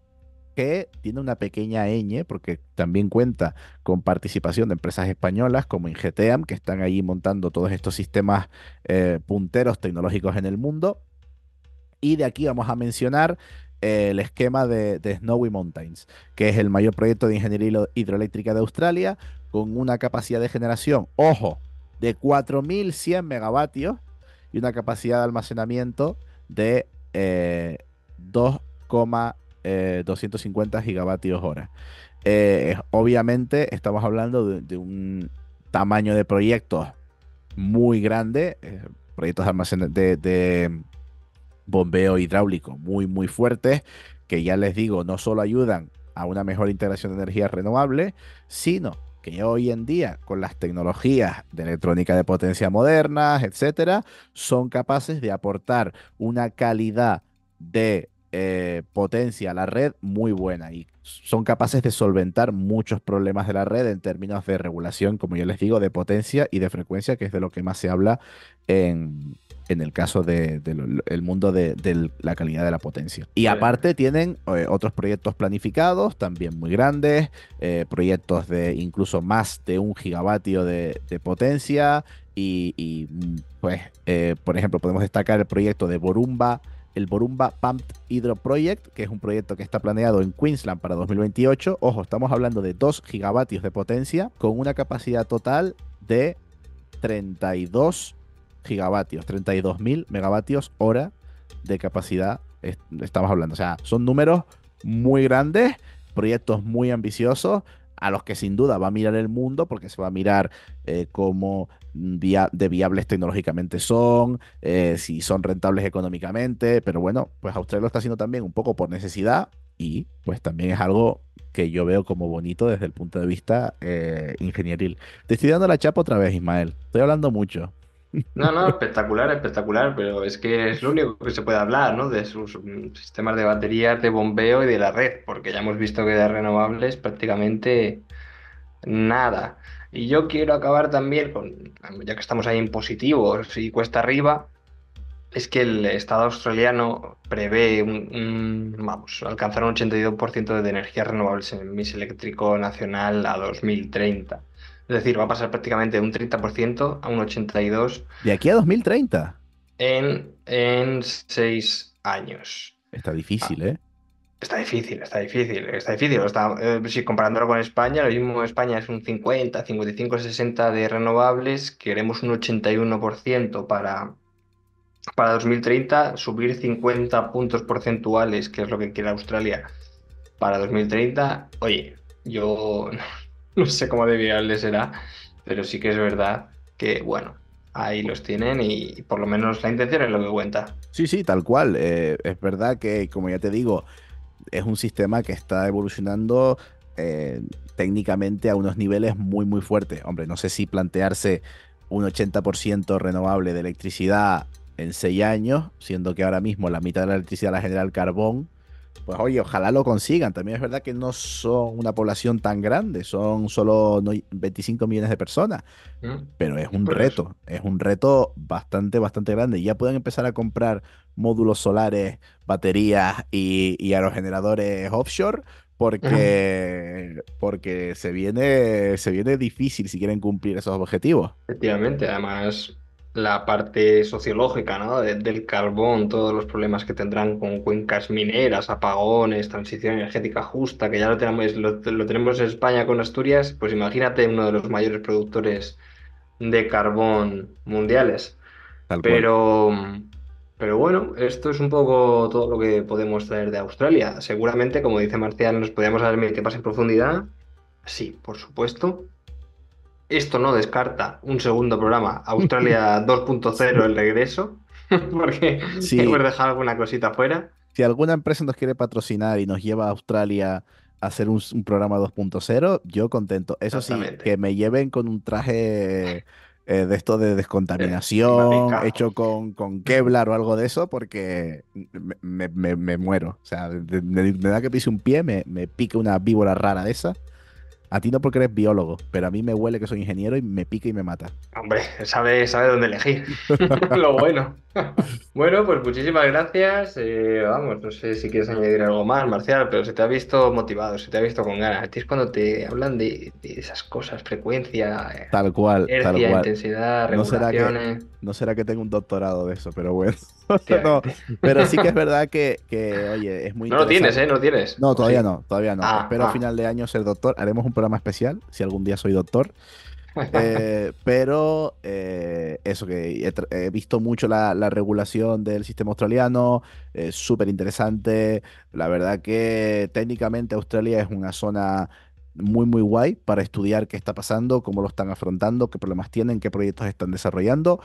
que tiene una pequeña ñ, porque también cuenta con participación de empresas españolas como Ingeteam, que están ahí montando todos estos sistemas eh, punteros tecnológicos en el mundo. Y de aquí vamos a mencionar eh, el esquema de, Snowy Mountains, que es el mayor proyecto de ingeniería hidroeléctrica de Australia, con una capacidad de generación, ojo, de 4.100 megavatios y una capacidad de almacenamiento de eh, 2, 250 eh, gigavatios hora. Eh, obviamente estamos hablando de, un tamaño de proyectos muy grande, eh, proyectos de, de, bombeo hidráulico muy, muy fuertes, que ya les digo, no solo ayudan a una mejor integración de energías renovables, sino que hoy en día, con las tecnologías de electrónica de potencia modernas, etcétera, son capaces de aportar una calidad de eh, potencia a la red muy buena y son capaces de solventar muchos problemas de la red en términos de regulación, como yo les digo, de potencia y de frecuencia, que es de lo que más se habla en, el caso del de, mundo de, la calidad de la potencia. Y aparte tienen eh, otros proyectos planificados, también muy grandes, eh, proyectos de incluso más de un gigavatio de, potencia. Y, mm, pues, por ejemplo, podemos destacar el proyecto de Borumba el Borumba Pumped Hydro Project, que es un proyecto que está planeado en Queensland para 2028. Ojo, estamos hablando de 2 gigavatios de potencia con una capacidad total de 32 gigavatios, 32.000 megavatios hora de capacidad. Estamos hablando, o sea, son números muy grandes, proyectos muy ambiciosos a los que sin duda va a mirar el mundo porque se va a mirar eh, cómo de viables tecnológicamente son, eh, si son rentables económicamente, pero bueno, pues Australia lo está haciendo también un poco por necesidad y pues también es algo que yo veo como bonito desde el punto de vista eh, ingenieril. Te estoy dando la chapa otra vez, Ismael. Estoy hablando mucho. No, no, espectacular, espectacular, pero es que es lo único que se puede hablar, ¿no? De sus mm, sistemas de baterías, de bombeo y de la red, porque ya hemos visto que de renovables prácticamente nada. Y yo quiero acabar también con, ya que estamos ahí en positivos y cuesta arriba, es que el Estado australiano prevé un, vamos, alcanzar un 82% de energías renovables en el mix eléctrico nacional a 2030. Es decir, va a pasar prácticamente de un 30% a un 82%. ¿De aquí a 2030? En, en seis años. Está difícil, ah. ¿eh? Está difícil, está difícil, está difícil. Está, eh, si comparándolo con España, lo mismo España es un 50, 55, 60 de renovables, queremos un 81% para, para 2030, subir 50 puntos porcentuales, que es lo que quiere Australia para 2030. Oye, yo no sé cómo de será, pero sí que es verdad que, bueno, ahí los tienen y por lo menos la intención es lo que cuenta. Sí, sí, tal cual. Eh, es verdad que, como ya te digo, es un sistema que está evolucionando eh, técnicamente a unos niveles muy, muy fuertes. Hombre, no sé si plantearse un 80% renovable de electricidad en 6 años, siendo que ahora mismo la mitad de la electricidad la genera el carbón, pues oye, ojalá lo consigan. También es verdad que no son una población tan grande, son solo 25 millones de personas. Mm. Pero es un reto, es un reto bastante, bastante grande. Ya pueden empezar a comprar módulos solares, baterías y, aerogeneradores offshore. Porque, porque se viene, se viene difícil si quieren cumplir esos objetivos. Efectivamente, además la parte sociológica ¿no? del carbón, todos los problemas que tendrán con cuencas mineras, apagones, transición energética justa, que ya lo tenemos, lo, tenemos en España con Asturias, pues imagínate uno de los mayores productores de carbón mundiales. Pero, Pero bueno, esto es un poco todo lo que podemos traer de Australia. Seguramente, como dice Marcial, nos podríamos dar mil más en profundidad. Sí, por supuesto. Esto no descarta un segundo programa, Australia 2.0, el regreso, porque Sí. hemos dejado alguna cosita fuera. Si alguna empresa nos quiere patrocinar y nos lleva a Australia a hacer un, un programa 2.0, yo contento. Eso sí, que me lleven con un traje eh, de esto de descontaminación, hecho con, con Kevlar o algo de eso, porque me, me- me- me muero. O sea, me, da que pise un pie, me, me pique una víbora rara de esa. A ti no porque eres biólogo, pero a mí me huele que soy ingeniero y me pica y me mata. Hombre, sabe, sabe dónde elegir. Lo bueno. Bueno, pues muchísimas gracias. Eh, vamos, no sé si quieres añadir algo más, Marcial, pero se te ha visto motivado, se te ha visto con ganas. Es cuando te hablan de, de esas cosas, frecuencia, eh, Tal cual, tal inercia, cual. intensidad, ¿No será que-. No será que tenga un doctorado de eso, pero bueno. No, pero sí que es verdad que, que, oye, es muy No lo tienes. ¿eh? No lo tienes. No, ¿O todavía sí? no, todavía no. Ah, Espero a ah. final de año ser doctor. Haremos un programa especial, si algún día soy doctor. Eh, pero eh, eso, que he, he visto mucho la, la regulación del sistema australiano, es súper interesante. La verdad que técnicamente Australia es una zona muy, muy guay para estudiar qué está pasando, cómo lo están afrontando, qué problemas tienen, qué proyectos están desarrollando.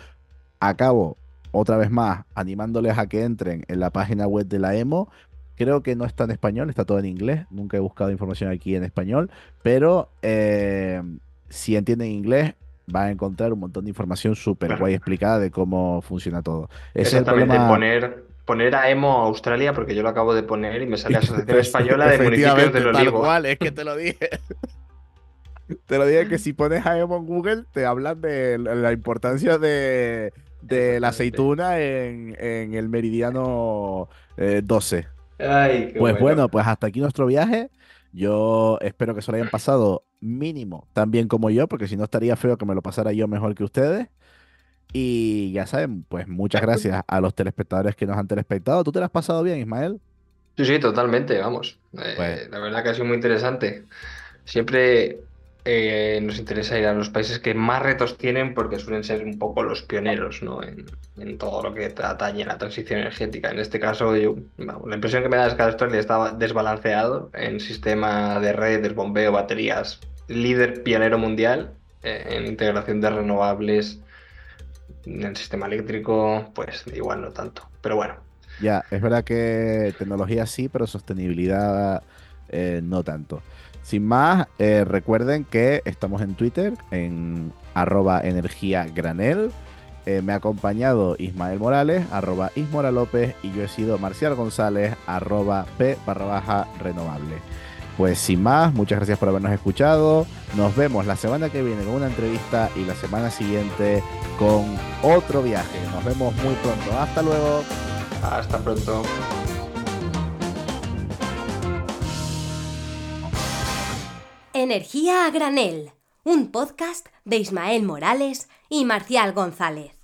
Acabo, otra vez más, animándoles a que entren en la página web de la EMO. Creo que no está en español, está todo en inglés. Nunca he buscado información aquí en español, pero eh, si entienden inglés, van a encontrar un montón de información súper guay explicada de cómo funciona todo. Es el Exactamente, problema. poner, poner a Emo Australia, porque yo lo acabo de poner y me sale Asociación Española de Municipios del tal Olivo. cual, es que te lo dije. Te lo dije que si pones a Emo en Google, te hablan de la importancia de, de la aceituna en, en el meridiano eh, 12. Ay, qué Pues bueno, pues hasta aquí nuestro viaje. Yo espero que se lo hayan pasado mínimo tan bien como yo, porque si no estaría feo que me lo pasara yo mejor que ustedes. Y ya saben, pues muchas gracias a los telespectadores que nos han telespectado. ¿Tú te lo has pasado bien, Ismael? Sí, sí, totalmente, vamos. Eh, Pues- la verdad que ha sido muy interesante. Siempre eh, nos interesa ir a los países que más retos tienen porque suelen ser un poco los pioneros, ¿no? En, en todo lo que atañe a la transición energética. En este caso, yo, la impresión que me da es que Australia estaba desbalanceado en sistema de redes, bombeo, baterías, líder pionero mundial eh, en integración de renovables. En el sistema eléctrico, pues igual no tanto. Pero bueno, Ya, es verdad que tecnología sí, pero sostenibilidad eh, no tanto. Sin más, eh, recuerden que estamos en Twitter, en arroba energía granel. Eh, me ha acompañado Ismael Morales, arroba Ismora López, y yo he sido Marcial González, arroba P barra baja renovable. Pues sin más, muchas gracias por habernos escuchado. Nos vemos la semana que viene con una entrevista y la semana siguiente con otro viaje. Nos vemos muy pronto. Hasta luego. hasta pronto. Energía a granel, un podcast de Ismael Morales y Marcial González.